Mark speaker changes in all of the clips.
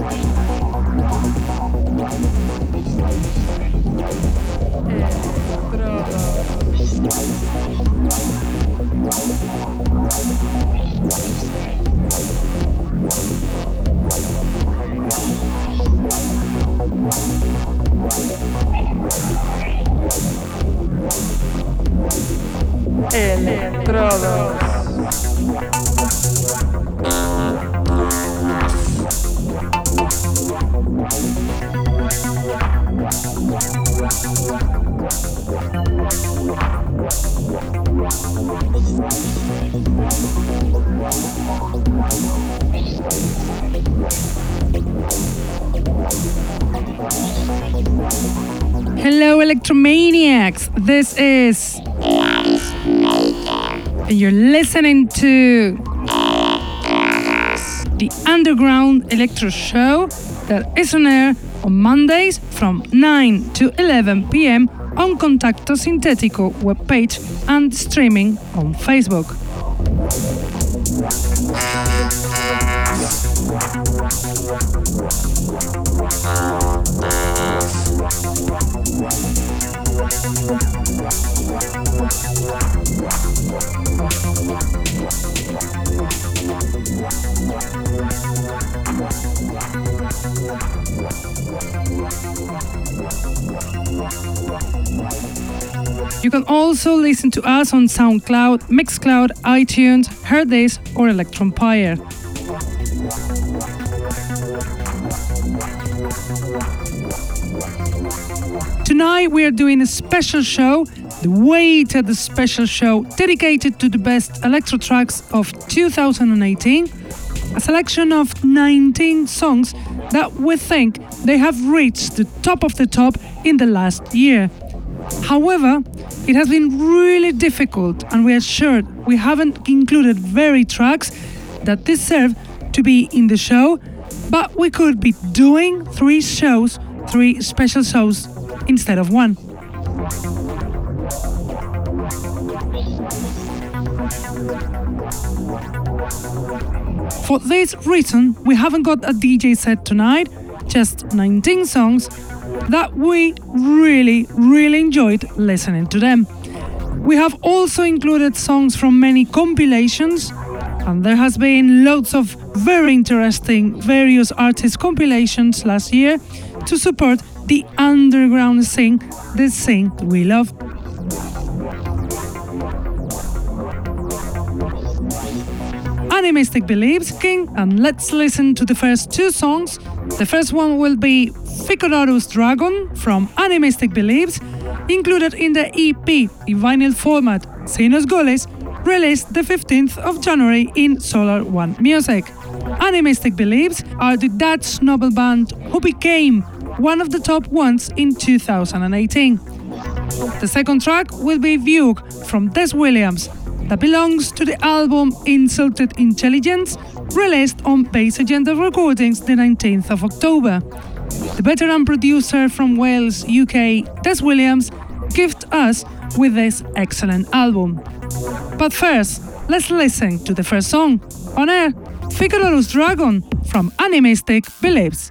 Speaker 1: Estrada. Electrodos. Electromaniacs. This is. And you're listening to. The Underground Electro Show that is on air on Mondays from 9 to 11 pm on Contacto Sintetico webpage and streaming on Facebook. Also listen to us on SoundCloud, Mixcloud, iTunes, Hearthis, or Electronpire. Tonight we are doing a special show, the weighted special show dedicated to the best electro tracks of 2018, a selection of 19 songs that we think they have reached the top of the top in the last year. However, it has been really difficult, and we are sure we haven't included very tracks that deserve to be in the show, but we could be doing three shows, three special shows instead of one. For this reason, we haven't got a DJ set tonight, just 19 songs that we really, really enjoyed listening to them. We have also included songs from many compilations, and there has been loads of very interesting various artist compilations last year to support the underground scene, the scene we love. Animistic believes King, and let's listen to the first two songs. The first one will be Ficodorus Dragon from Animistic Beliefs, included in the EP in vinyl format Sinus Goles, released the 15th of January in Solar One Music. Animistic Beliefs are the Dutch noble band who became one of the top ones in 2018. The second track will be Vuke from Des Williams, that belongs to the album Insulted Intelligence, released on Bass Agenda Recordings the 19th of October. The veteran producer from Wales, UK, Des Williams, gifted us with this excellent album. But first, let's listen to the first song on air Ficodorus Dragon from Animistic Beliefs.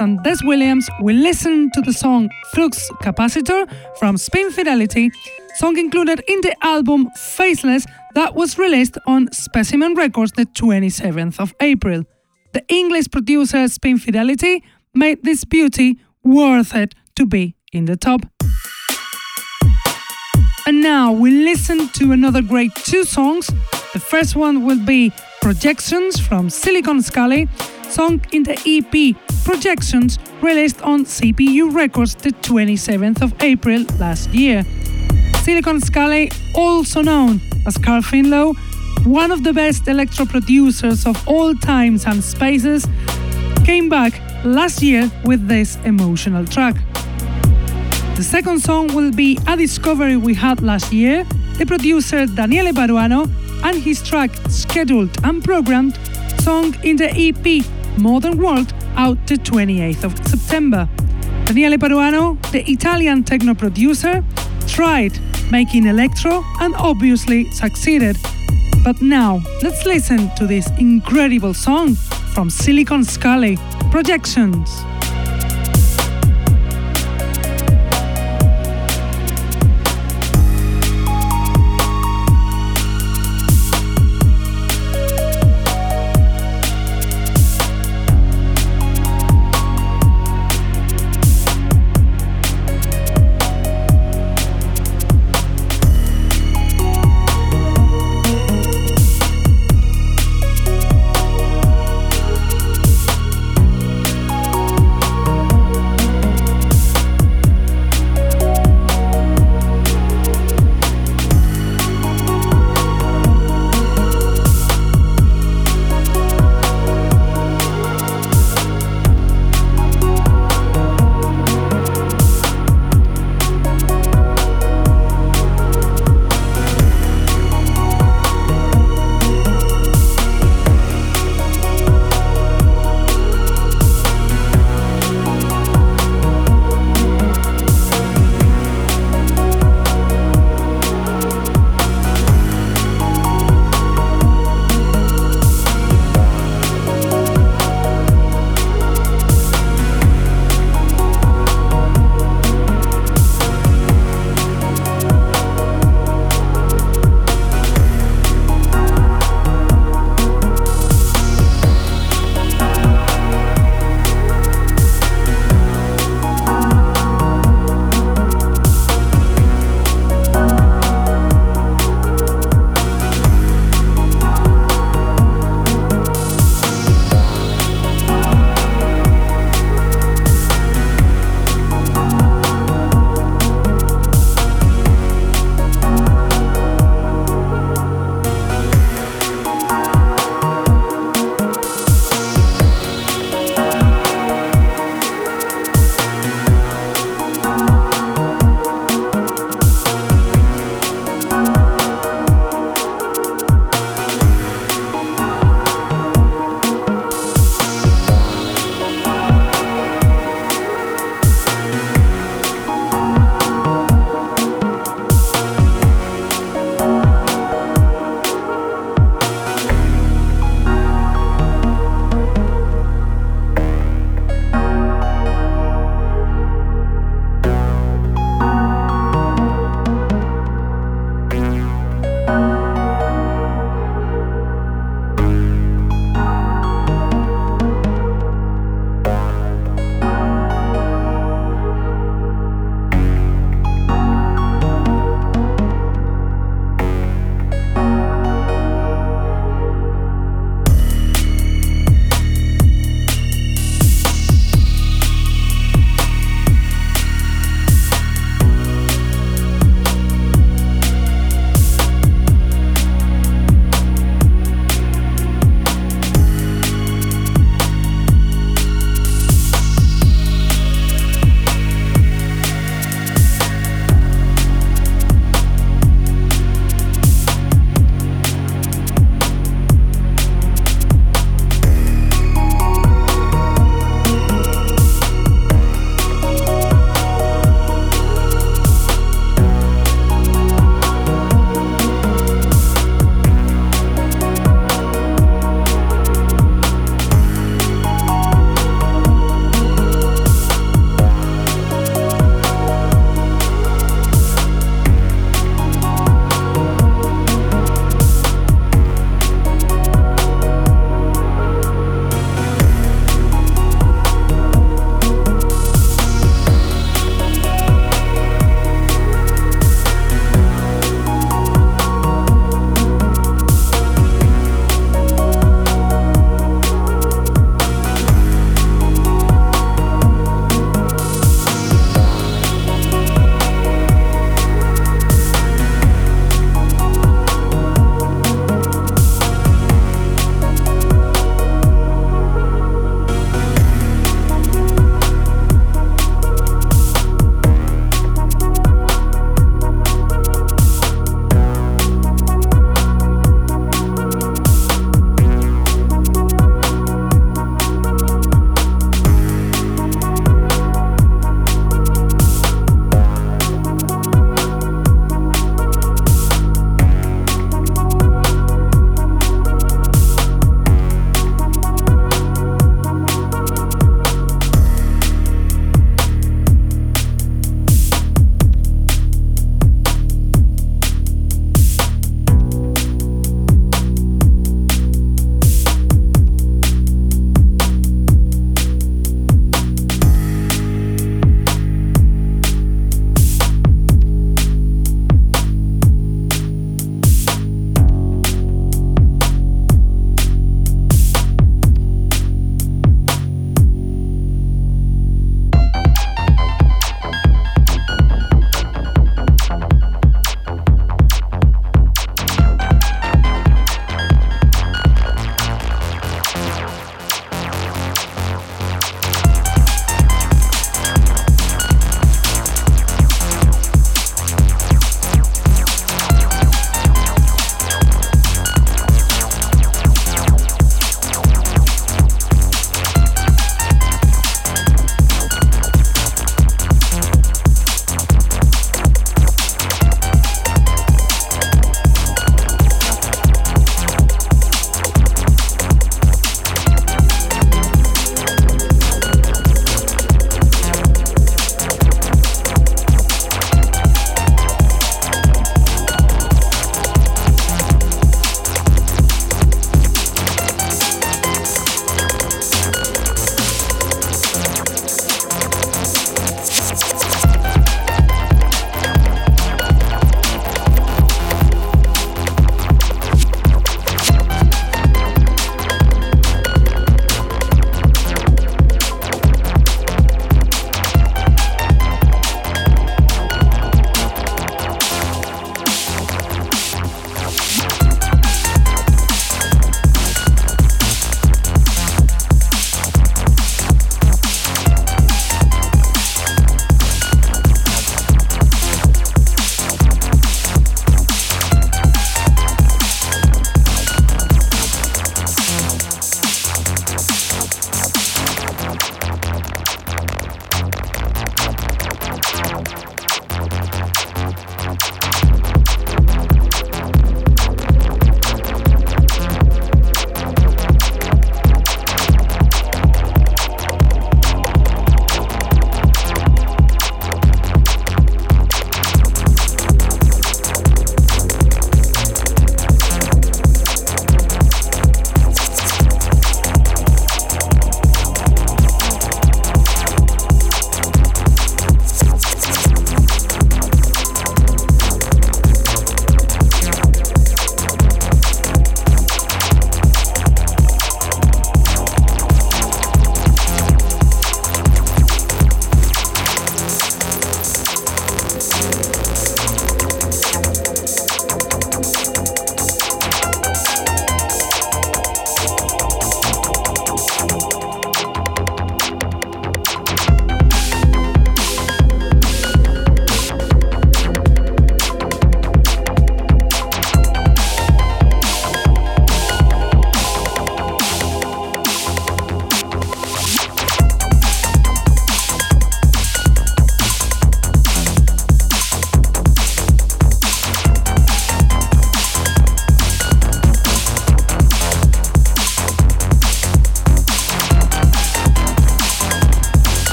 Speaker 1: And Des Williams, we listen to the song Flux Capacitor from Spin Fidelity, song included in the album Faceless that was released on Specimen Records the 27th of April. The English producer Spin Fidelity made this beauty worth it to be in the top. And now we listen to another great two songs. The first one will be Projections from Silicon Scully song in the EP Projections released on CPU Records the 27th of April last year. Silicon Scully, also known as Carl Finlow, one of the best electro producers of all times and spaces, came back last year with this emotional track. The second song will be a discovery we had last year, the producer Daniele Baruano and his track Scheduled and Programmed, song in the EP Modern World out the 28th of September. Daniele Baruano, the Italian techno producer, tried making electro and obviously succeeded. But now, let's listen to this incredible song from Silicon Scully, Projections.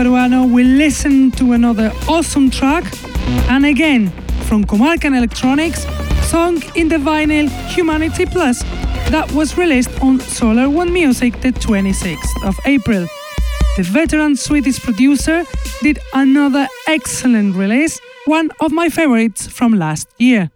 Speaker 1: Peruano, we listen to another awesome track, and again from Comarcan Electronics, song in the vinyl Humanity Plus that was released on Solar One Music the 26th of April. The veteran Swedish producer did another excellent release, one of my favorites from last year.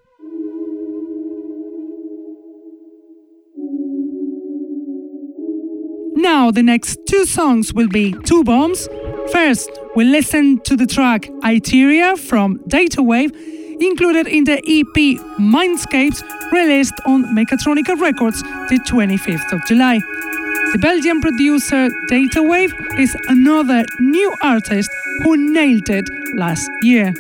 Speaker 1: Now, the next two songs will be two bombs. First, we'll listen to the track Iteria from Datawave, included in the EP Mindscapes, released on Mechatronica Records the 25th of July. The Belgian producer Datawave is another new artist who nailed it last year.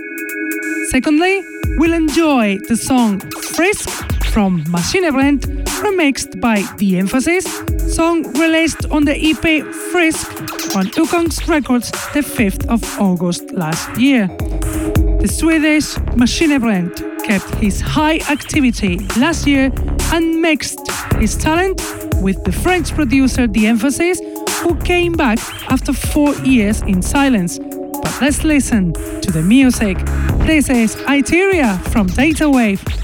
Speaker 1: Secondly, we'll enjoy the song Frisk from Maschinebrennt, remixed by The Emphasis, song released on the EP Frisk on Ukongs Records the 5th of August last year. The Swedish Maschinebrennt kept his high activity last year and mixed his talent with the French producer The Emphasis, who came back after four years in silence. But let's listen to the music. This is Iteria from Datawave.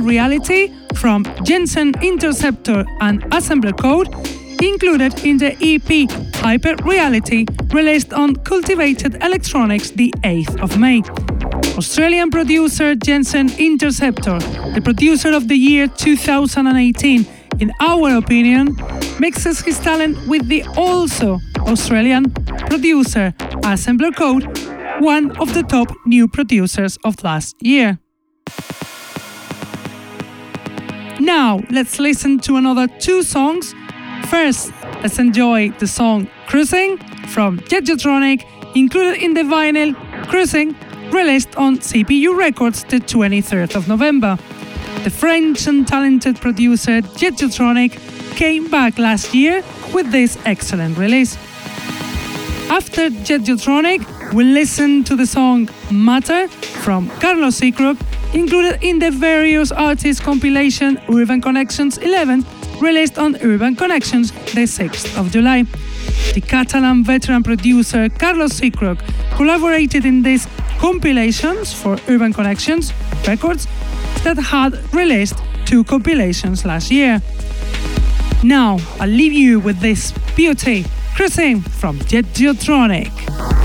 Speaker 1: Reality from Jensen Interceptor and Assembler Code, included in the EP Hyper Reality, released on Cultivated Electronics the 8th of May. Australian producer Jensen Interceptor, the producer of the year 2018, in our opinion, mixes his talent with the also Australian producer Assembler Code one of the top new producers of last year. Now, let's listen to another two songs. First, let's enjoy the song Cruising from Jetjotronic, included in the vinyl Cruising, released on CPU Records the 23rd of November. The French and talented producer Jetjotronic came back last year with this excellent release. After Jetjotronic, we listen to the song Matter from Carlos Seacrook, included in the various artists compilation Urban Connections 11, released on Urban Connections the 6th of July. The Catalan veteran producer Carlos Seacrook collaborated in these compilations for Urban Connections records that had released two compilations last year. Now, I'll leave you with this beauty, Cruising from Jetjotronic.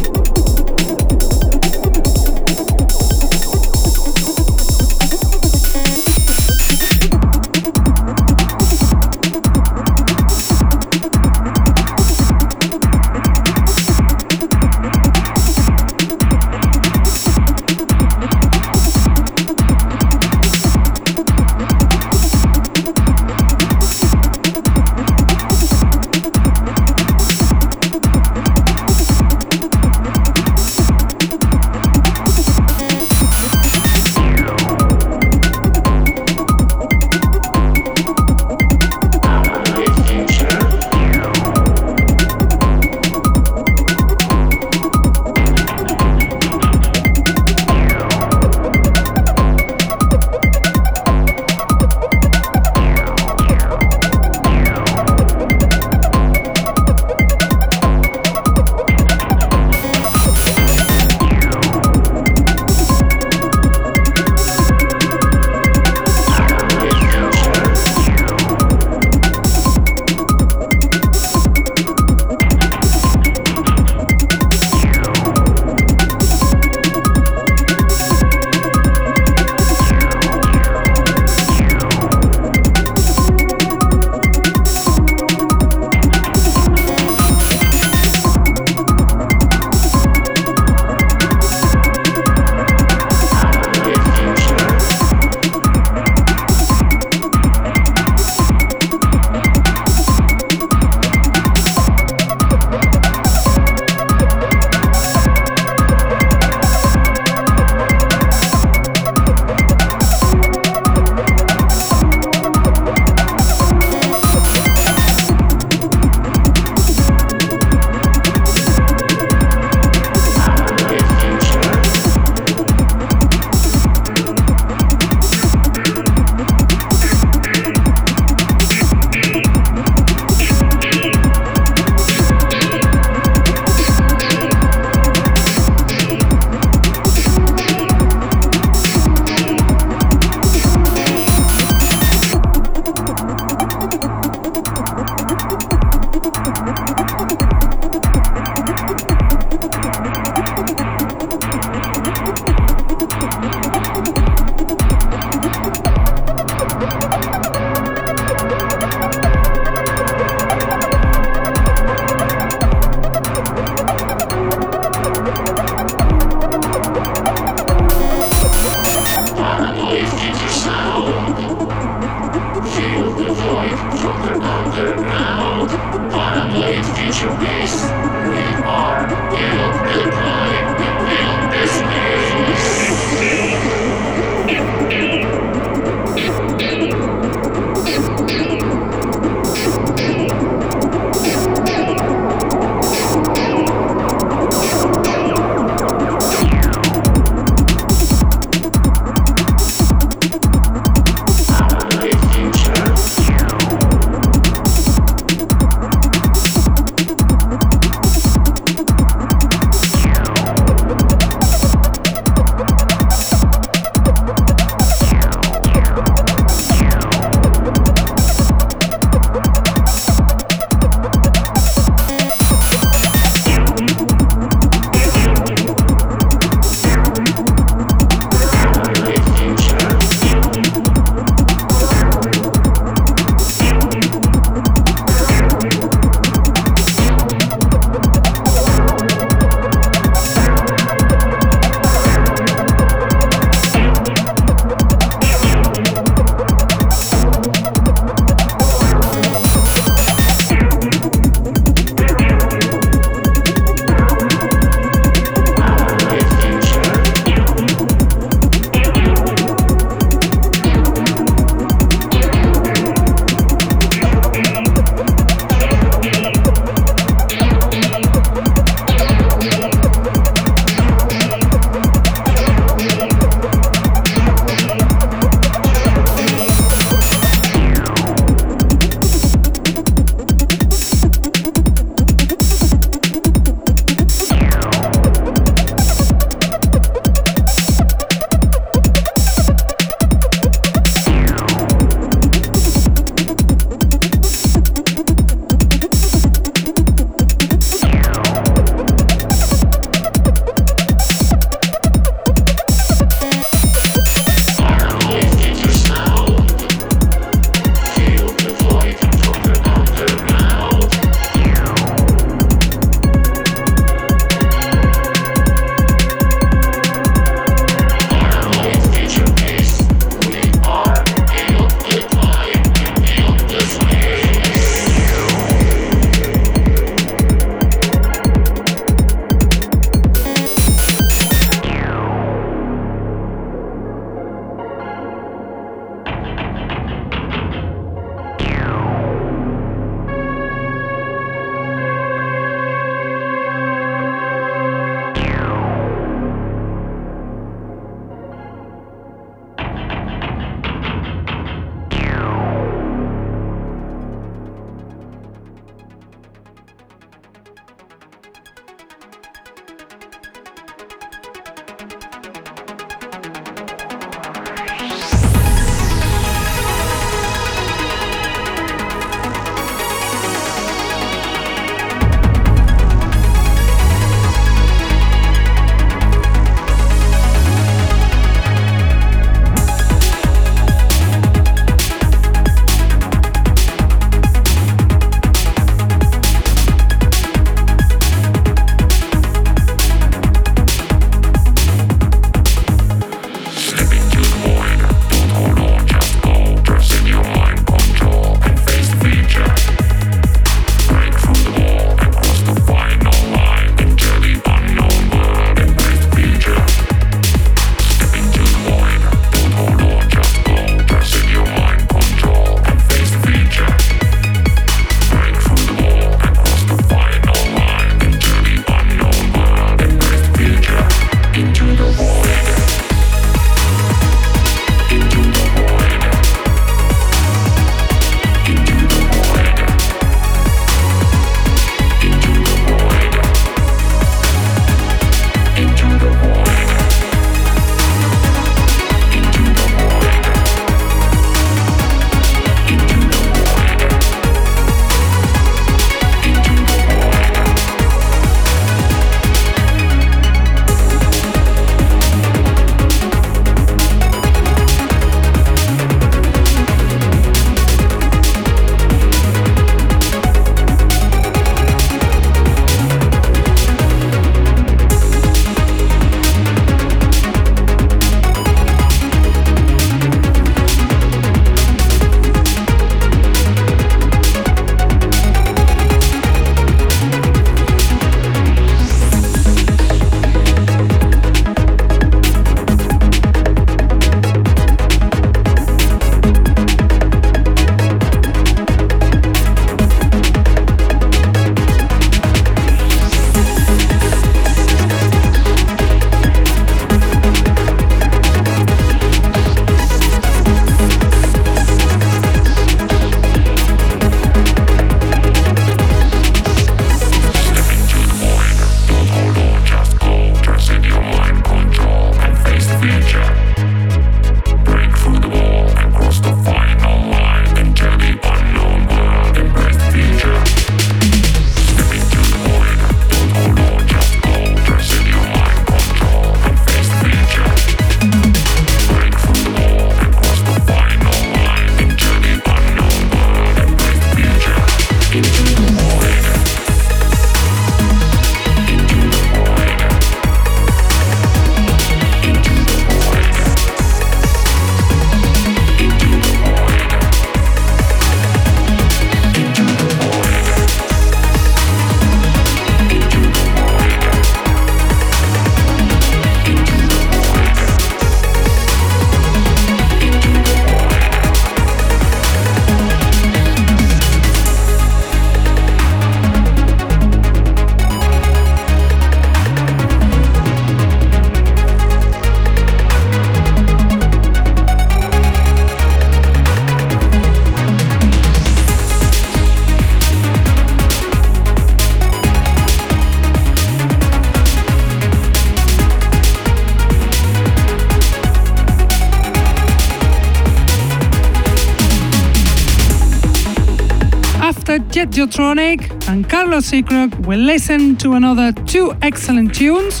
Speaker 1: Jetiotronic and Carlos Seacrook, will listen to another two excellent tunes.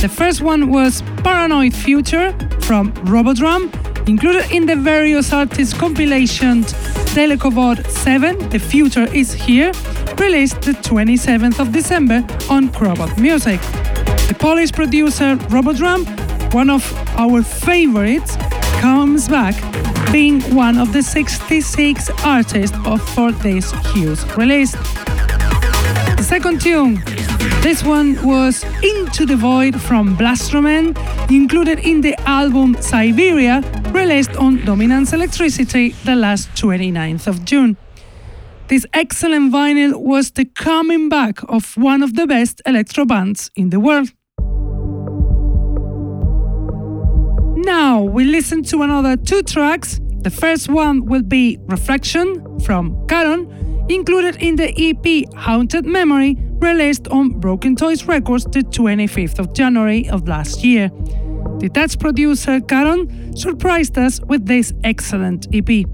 Speaker 1: The first one was Paranoid Future from Robodrum, included in the various artists compilations Telecovod 7, The Future is Here, released the 27th of December on Crobot Music. The Polish producer Robodrum, one of our favorites, comes back being one of the 66 artists of for this huge release. The second tune, this one was Into the Void from Blastromen, included in the album Siberia, released on Dominance Electricity the last 29th of June. This excellent vinyl was the coming back of one of the best electro bands in the world. We listen to another two tracks. The first one will be Reflection from Caron, included in the EP Haunted Memory, released on Broken Toys Records the 25th of January of last year. The Dutch producer Caron surprised us with this excellent EP.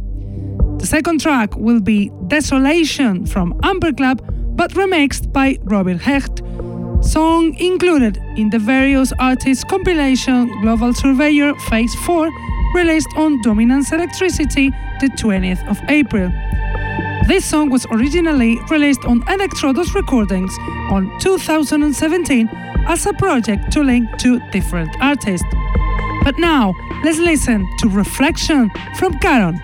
Speaker 1: The second track will be Desolation from Amber Club, but remixed by Robert Hecht, song included in the various artists compilation Global Surveyor Phase 4 released on Dominance Electricity the 20th of April. This song was originally released on Electrodos Recordings on 2017 as a project to link two different artists. But now, let's listen to Reflection from Caron.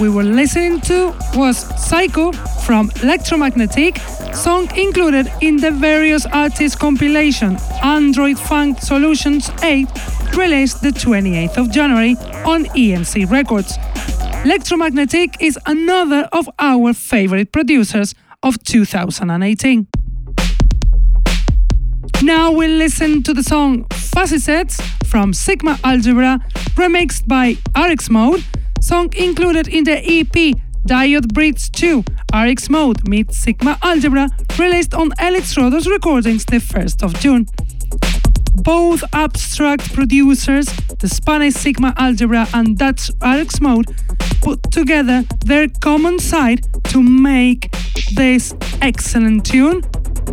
Speaker 1: We were listening to was Psycho from Electromagnetic, song included in the various artists compilation Android Funk Solutions 8, released the 28th of January on EMC Records. Electromagnetic is another of our favorite producers of 2018. Now we'll listen to the song Fuzzy Sets from Sigma Algebra, remixed by RX Mode, song included in the EP Diode Breeds 2 RX Mode meets Sigma Algebra, released on Elix Rodos Recordings the 1st of June. Both abstract producers, the Spanish Sigma Algebra and Dutch RX Mode, put together their common side to make this excellent tune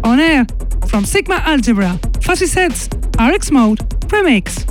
Speaker 1: on air from Sigma Algebra, Fuzzy Sets, RX Mode, Remix.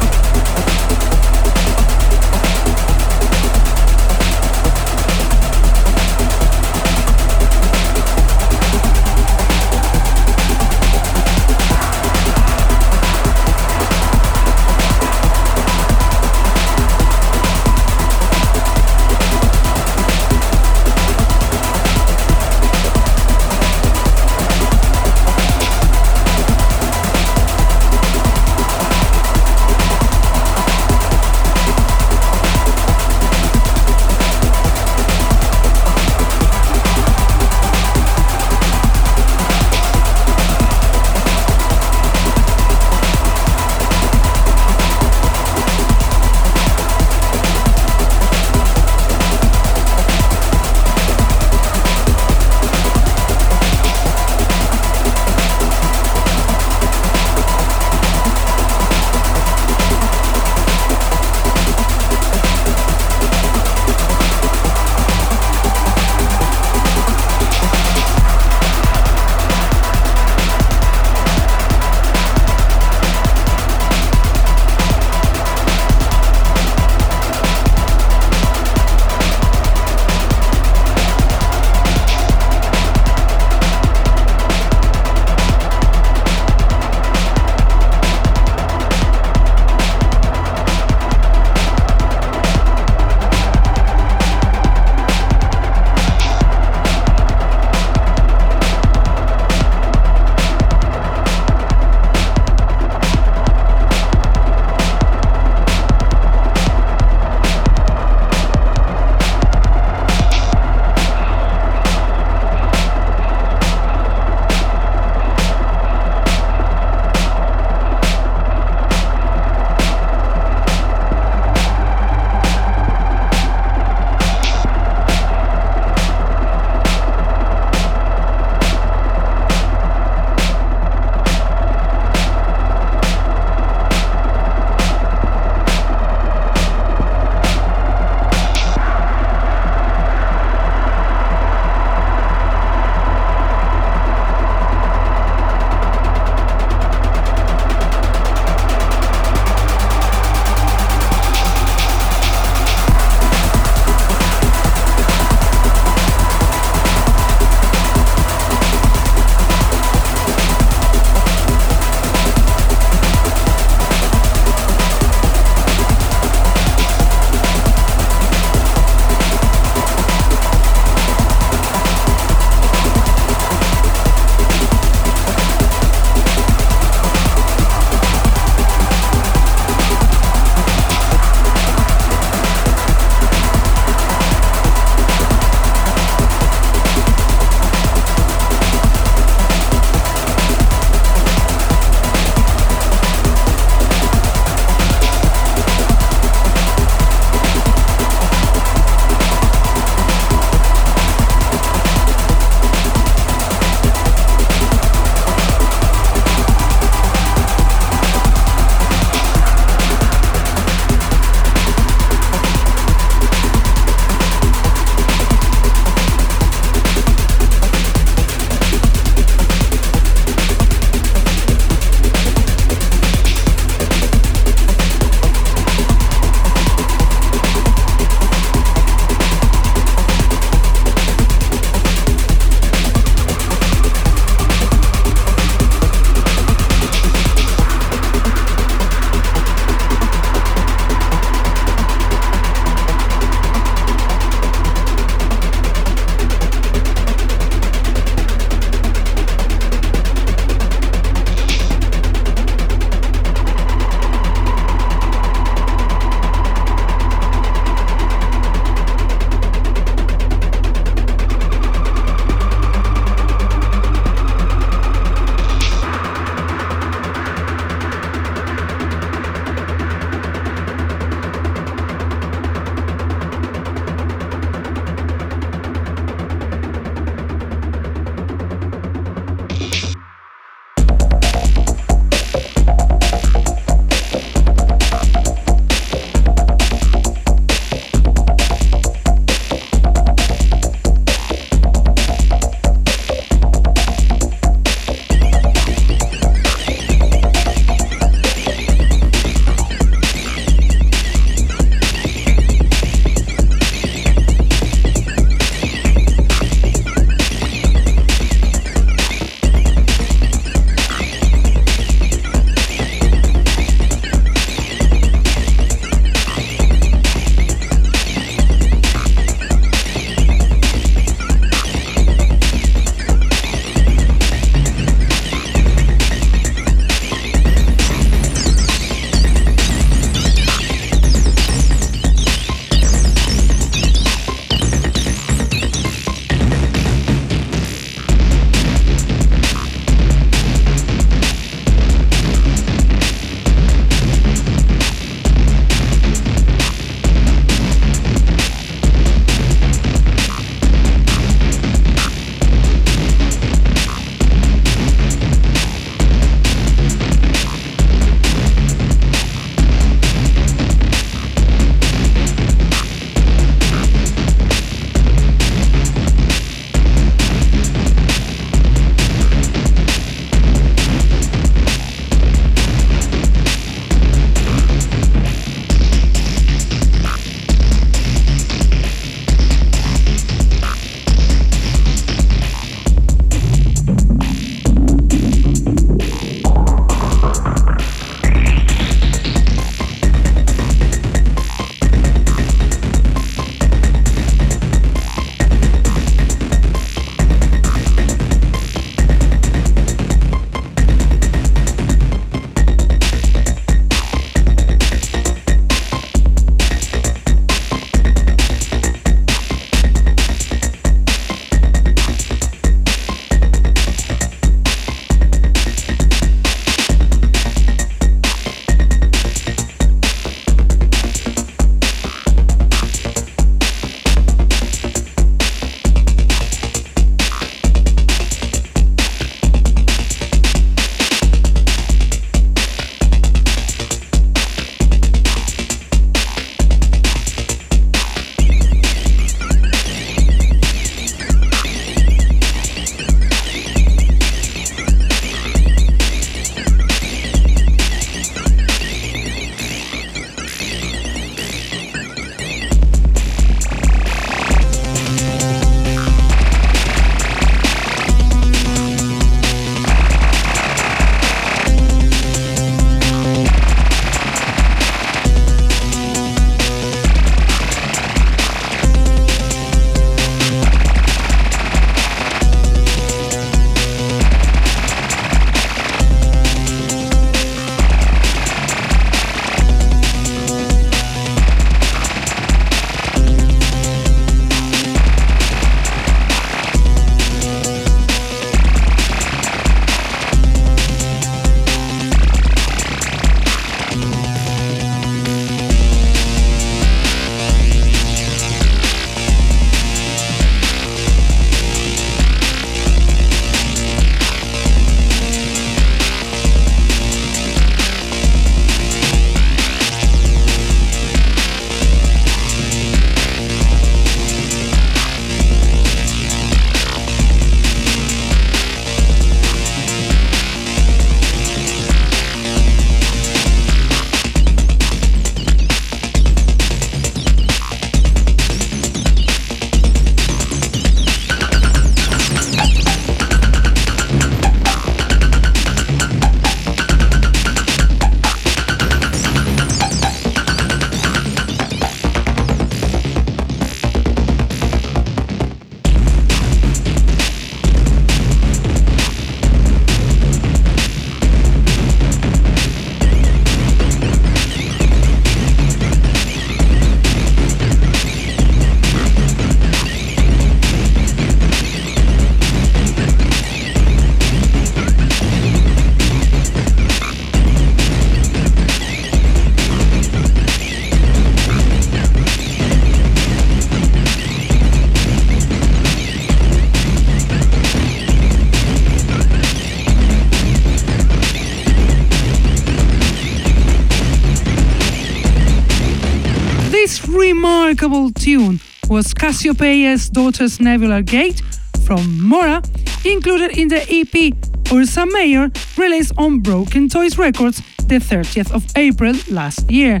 Speaker 1: Cassiopeia's Daughter's Nebular Gate from Mora, included in the EP Ursa Major, released on Broken Toys Records the 30th of April last year.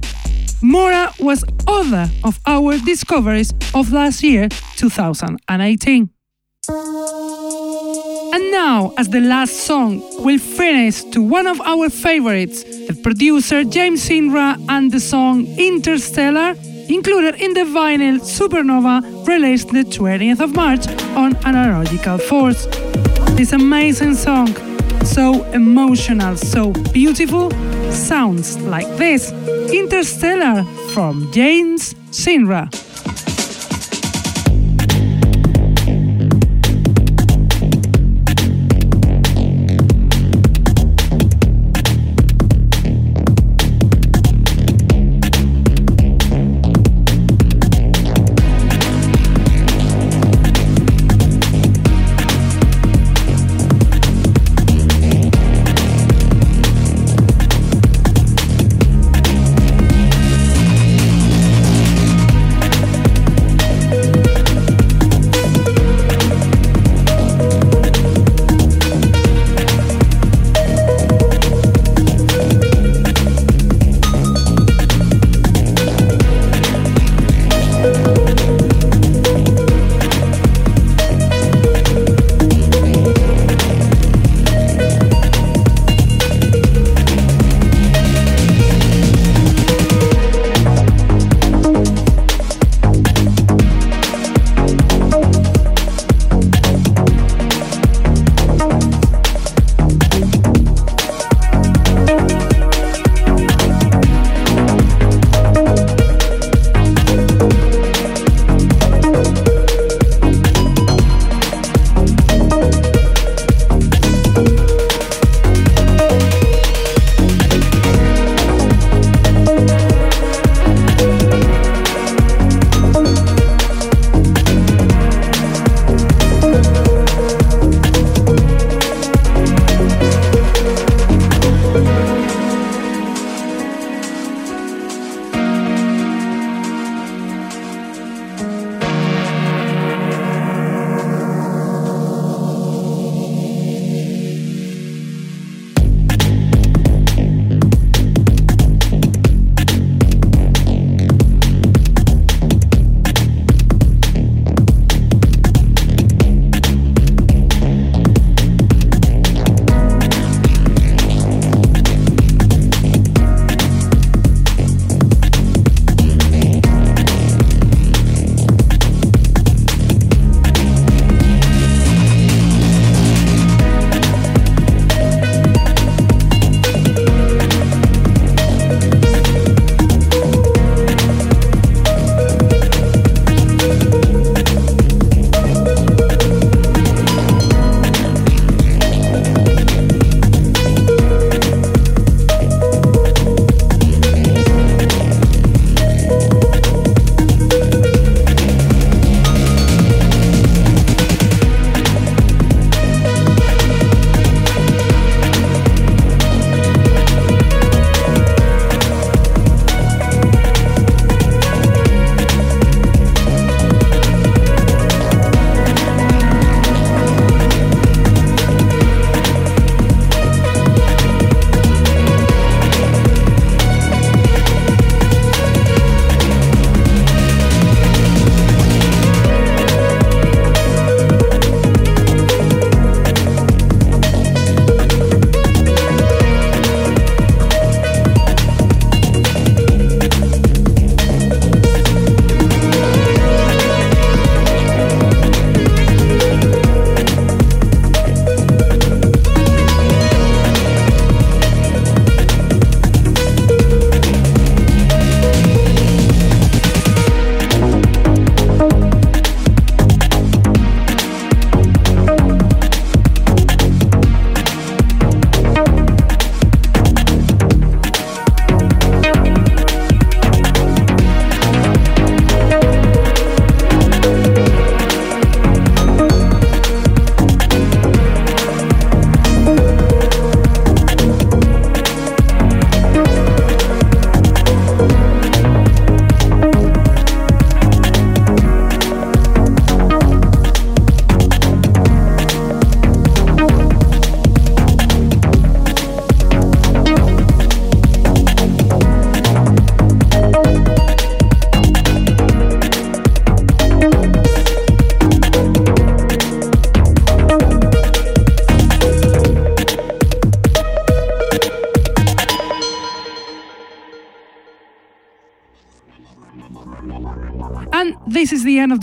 Speaker 1: Mora was other of our discoveries of last year, 2018. And now, as the last song, we'll finish to one of our favorites, the producer Jamesinra and the song Interstellar, included in the vinyl Supernova released the 20th of March on Analogical Force. This amazing song, so emotional, so beautiful, sounds like this Interstellar from James Sinra.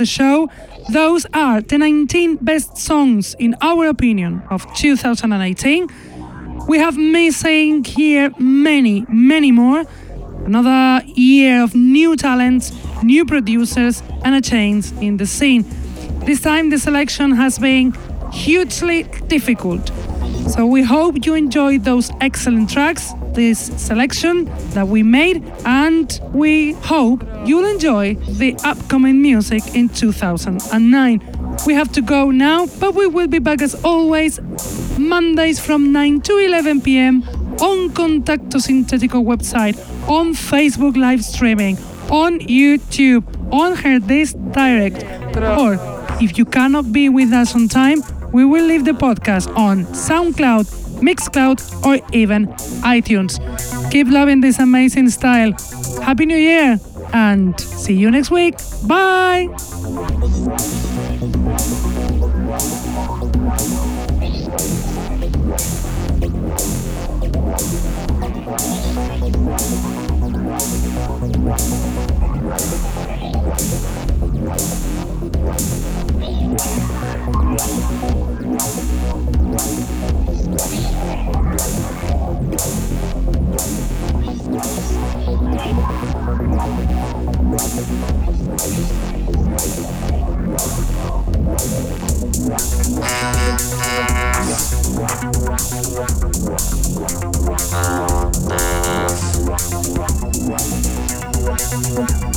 Speaker 1: The show. Those are the 19 best songs, in our opinion, of 2018. We have missing here many, many more. Another year of new talents, new producers, and a change in the scene. This time the selection has been hugely difficult. So we hope you enjoyed those excellent tracks, this selection that we made, and we hope you'll enjoy the upcoming music in 2009. We have to go now, but we will be back as always Mondays from 9 to 11 pm on Contacto Sintetico website, on Facebook live streaming, on YouTube, on her This Direct, or if you cannot be with us on time, we will leave the podcast on SoundCloud, Mixcloud, or even iTunes. Keep loving this amazing style. Happy New Year and see you next week. Bye. Thank